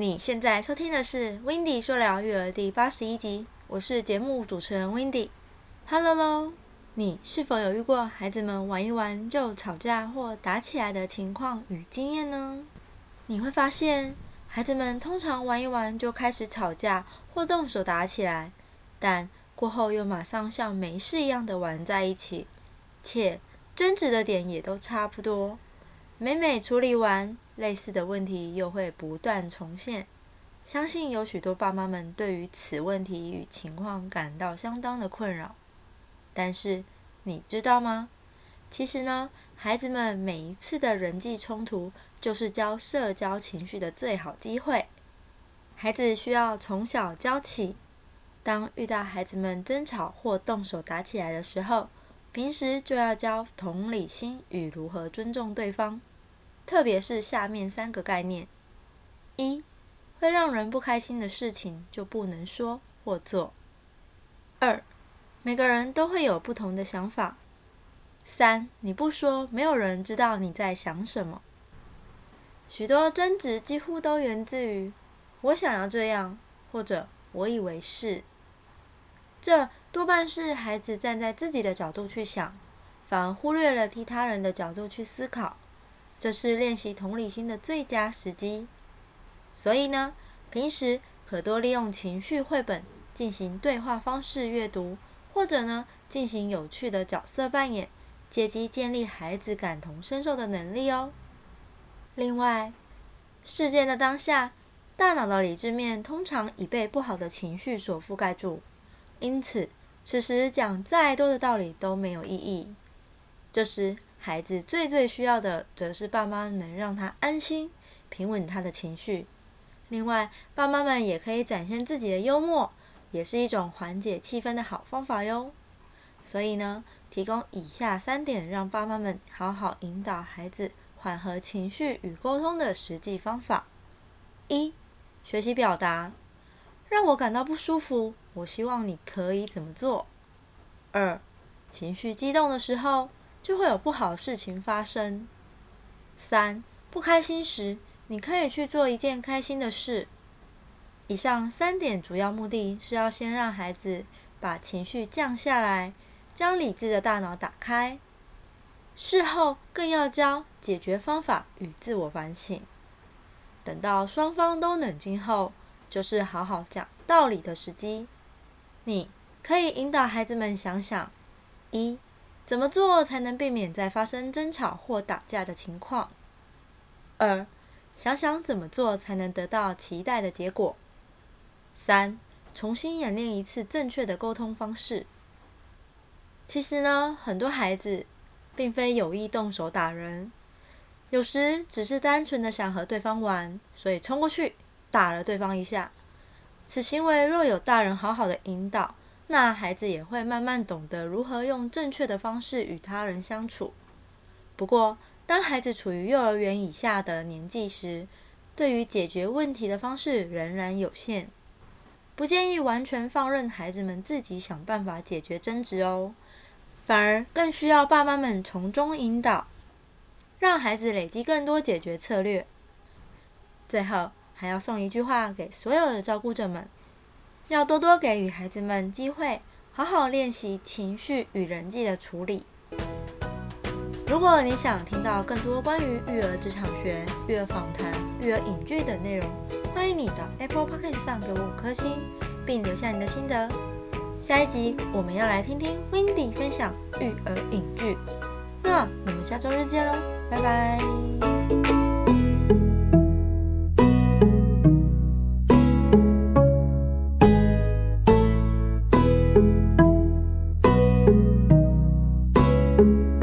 你现在收听的是《w i n d y 说聊育儿》第八十一集，我是节目主持人 w i n d y Hello 喽，你是否有遇过孩子们玩一玩就吵架或打起来的情况与经验呢？你会发现，孩子们通常玩一玩就开始吵架或动手打起来，但过后又马上像没事一样的玩在一起，且争执的点也都差不多。每每处理完。类似的问题又会不断重现，相信有许多爸妈们对于此问题与情况感到相当的困扰。但是你知道吗？其实呢，孩子们每一次的人际冲突就是教社交情绪的最好机会。孩子需要从小教起，当遇到孩子们争吵或动手打起来的时候，平时就要教同理心与如何尊重对方。特别是下面三个概念：一、会让人不开心的事情就不能说或做；二、每个人都会有不同的想法；三、你不说，没有人知道你在想什么。许多争执几乎都源自于“我想要这样”或者“我以为是”，这多半是孩子站在自己的角度去想，反而忽略了替他人的角度去思考。这是练习同理心的最佳时机，所以呢，平时可多利用情绪绘本进行对话方式阅读，或者呢，进行有趣的角色扮演，借机建立孩子感同身受的能力哦。另外，事件的当下，大脑的理智面通常已被不好的情绪所覆盖住，因此，此时讲再多的道理都没有意义。这时，孩子最最需要的，则是爸妈能让他安心、平稳他的情绪。另外，爸妈们也可以展现自己的幽默，也是一种缓解气氛的好方法哟。所以呢，提供以下三点，让爸妈们好好引导孩子缓和情绪与沟通的实际方法：一、学习表达，让我感到不舒服，我希望你可以怎么做？二、情绪激动的时候。就会有不好的事情发生。三，不开心时，你可以去做一件开心的事。以上三点主要目的是要先让孩子把情绪降下来，将理智的大脑打开。事后更要教解决方法与自我反省。等到双方都冷静后，就是好好讲道理的时机。你可以引导孩子们想想：一。怎么做才能避免再发生争吵或打架的情况？二，想想怎么做才能得到期待的结果。三，重新演练一次正确的沟通方式。其实呢，很多孩子并非有意动手打人，有时只是单纯的想和对方玩，所以冲过去打了对方一下。此行为若有大人好好的引导。那孩子也会慢慢懂得如何用正确的方式与他人相处。不过，当孩子处于幼儿园以下的年纪时，对于解决问题的方式仍然有限，不建议完全放任孩子们自己想办法解决争执哦，反而更需要爸妈们从中引导，让孩子累积更多解决策略。最后，还要送一句话给所有的照顾者们。要多多给予孩子们机会，好好练习情绪与人际的处理。如果你想听到更多关于育儿职场学、育儿访谈、育儿影剧等内容，欢迎你到 Apple Podcast 上给我五颗星，并留下你的心得。下一集我们要来听听 Windy 分享育儿影剧，那我们下周日见喽，拜拜。you